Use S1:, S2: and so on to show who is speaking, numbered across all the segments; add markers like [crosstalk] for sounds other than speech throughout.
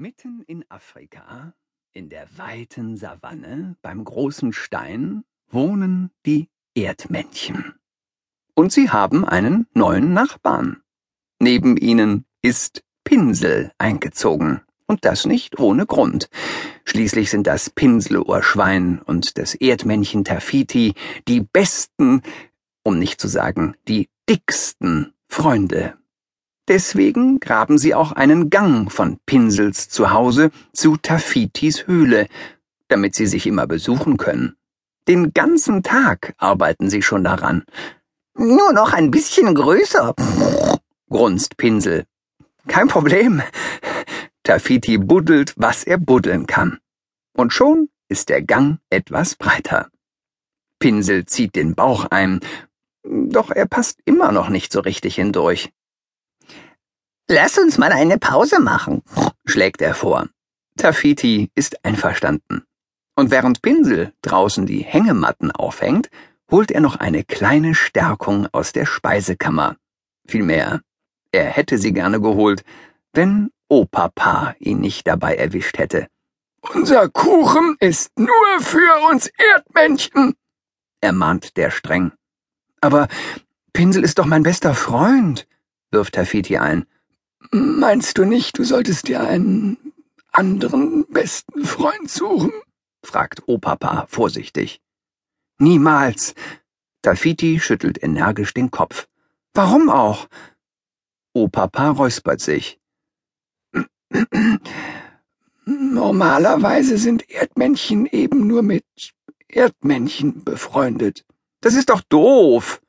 S1: Mitten in Afrika, in der weiten Savanne, beim großen Stein, wohnen die Erdmännchen. Und sie haben einen neuen Nachbarn. Neben ihnen ist Pinsel eingezogen. Und das nicht ohne Grund. Schließlich sind das Pinselohrschwein und das Erdmännchen Tafiti die besten, um nicht zu sagen die dicksten Freunde. Deswegen graben sie auch einen Gang von Pinsels zu Hause zu Tafitis Höhle, damit sie sich immer besuchen können. Den ganzen Tag arbeiten sie schon daran.
S2: Nur noch ein bisschen größer, [laughs]
S1: grunzt Pinsel. Kein Problem. Tafiti buddelt, was er buddeln kann. Und schon ist der Gang etwas breiter. Pinsel zieht den Bauch ein, doch er passt immer noch nicht so richtig hindurch.
S2: Lass uns mal eine Pause machen,
S1: schlägt er vor. Tafiti ist einverstanden. Und während Pinsel draußen die Hängematten aufhängt, holt er noch eine kleine Stärkung aus der Speisekammer. Vielmehr, er hätte sie gerne geholt, wenn Opapa ihn nicht dabei erwischt hätte.
S3: Unser Kuchen ist nur für uns Erdmännchen,
S1: ermahnt der streng. Aber Pinsel ist doch mein bester Freund, wirft Tafiti ein.
S3: Meinst du nicht, du solltest dir einen anderen besten Freund suchen?
S1: fragt Opapa vorsichtig. Niemals. Tafiti schüttelt energisch den Kopf. Warum auch? Opapa räuspert sich.
S3: Normalerweise sind Erdmännchen eben nur mit Erdmännchen befreundet.
S1: Das ist doch doof,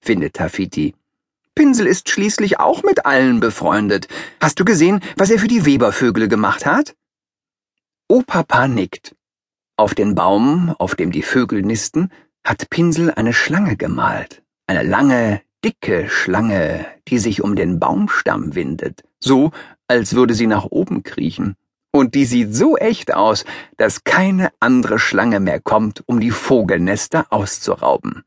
S1: findet Tafiti. Pinsel ist schließlich auch mit allen befreundet. Hast du gesehen, was er für die Webervögel gemacht hat? Opapa nickt. Auf den Baum, auf dem die Vögel nisten, hat Pinsel eine Schlange gemalt. Eine lange, dicke Schlange, die sich um den Baumstamm windet, so als würde sie nach oben kriechen. Und die sieht so echt aus, dass keine andere Schlange mehr kommt, um die Vogelnester auszurauben.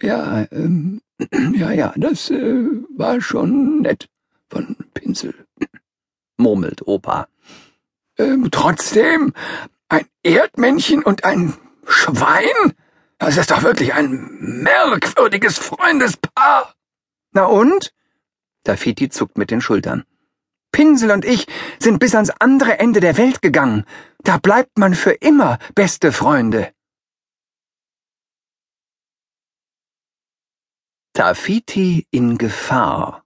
S3: Ja, ähm, [clears throat] ja, ja, das äh, war schon nett von Pinsel, [clears throat]
S1: murmelt Opa.
S3: Ähm, trotzdem, ein Erdmännchen und ein Schwein? Das ist doch wirklich ein merkwürdiges Freundespaar.
S1: Na und? Tafiti zuckt mit den Schultern. Pinsel und ich sind bis ans andere Ende der Welt gegangen. Da bleibt man für immer beste Freunde. Tafiti in Gefahr.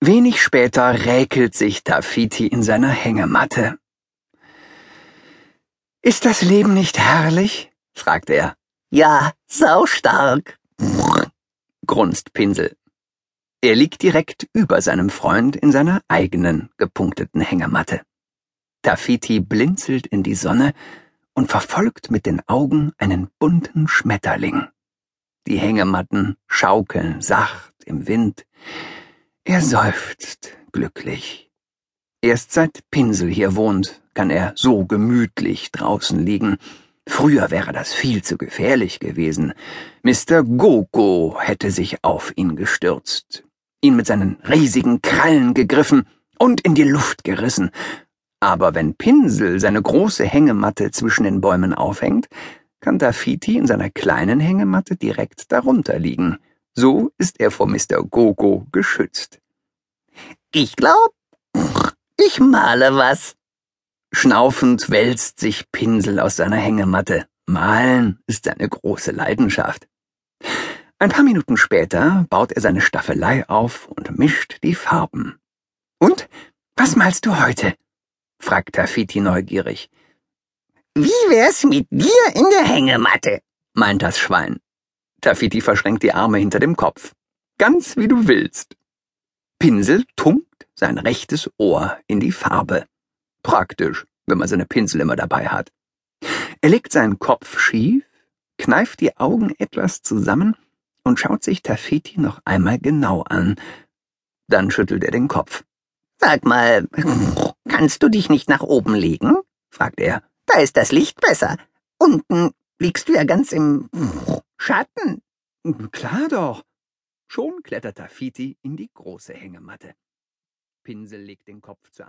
S1: Wenig später räkelt sich Tafiti in seiner Hängematte. Ist das Leben nicht herrlich? fragt er.
S2: Ja, saustark,
S1: grunzt Pinsel. Er liegt direkt über seinem Freund in seiner eigenen gepunkteten Hängematte. Tafiti blinzelt in die Sonne und verfolgt mit den Augen einen bunten Schmetterling. Die Hängematten schaukeln sacht im Wind. Er seufzt glücklich. Erst seit Pinsel hier wohnt, kann er so gemütlich draußen liegen. Früher wäre das viel zu gefährlich gewesen. Mr. Gogo hätte sich auf ihn gestürzt, ihn mit seinen riesigen Krallen gegriffen und in die Luft gerissen. Aber wenn Pinsel seine große Hängematte zwischen den Bäumen aufhängt, kann Dafiti in seiner kleinen Hängematte direkt darunter liegen. So ist er vor Mr. Gogo geschützt.
S2: Ich glaub, ich male was.
S1: Schnaufend wälzt sich Pinsel aus seiner Hängematte. Malen ist seine große Leidenschaft. Ein paar Minuten später baut er seine Staffelei auf und mischt die Farben. Und was malst du heute? fragt Tafiti neugierig.
S2: Wie wär's mit dir in der Hängematte?
S1: meint das Schwein. Tafiti verschränkt die Arme hinter dem Kopf. Ganz wie du willst. Pinsel tunkt sein rechtes Ohr in die Farbe. Praktisch, wenn man seine Pinsel immer dabei hat. Er legt seinen Kopf schief, kneift die Augen etwas zusammen und schaut sich Tafiti noch einmal genau an. Dann schüttelt er den Kopf.
S2: Sag mal, kannst du dich nicht nach oben legen? fragt er. Da ist das Licht besser. Unten liegst du ja ganz im Schatten.
S1: Klar doch. Schon klettert Tafiti in die große Hängematte. Pinsel legt den Kopf zur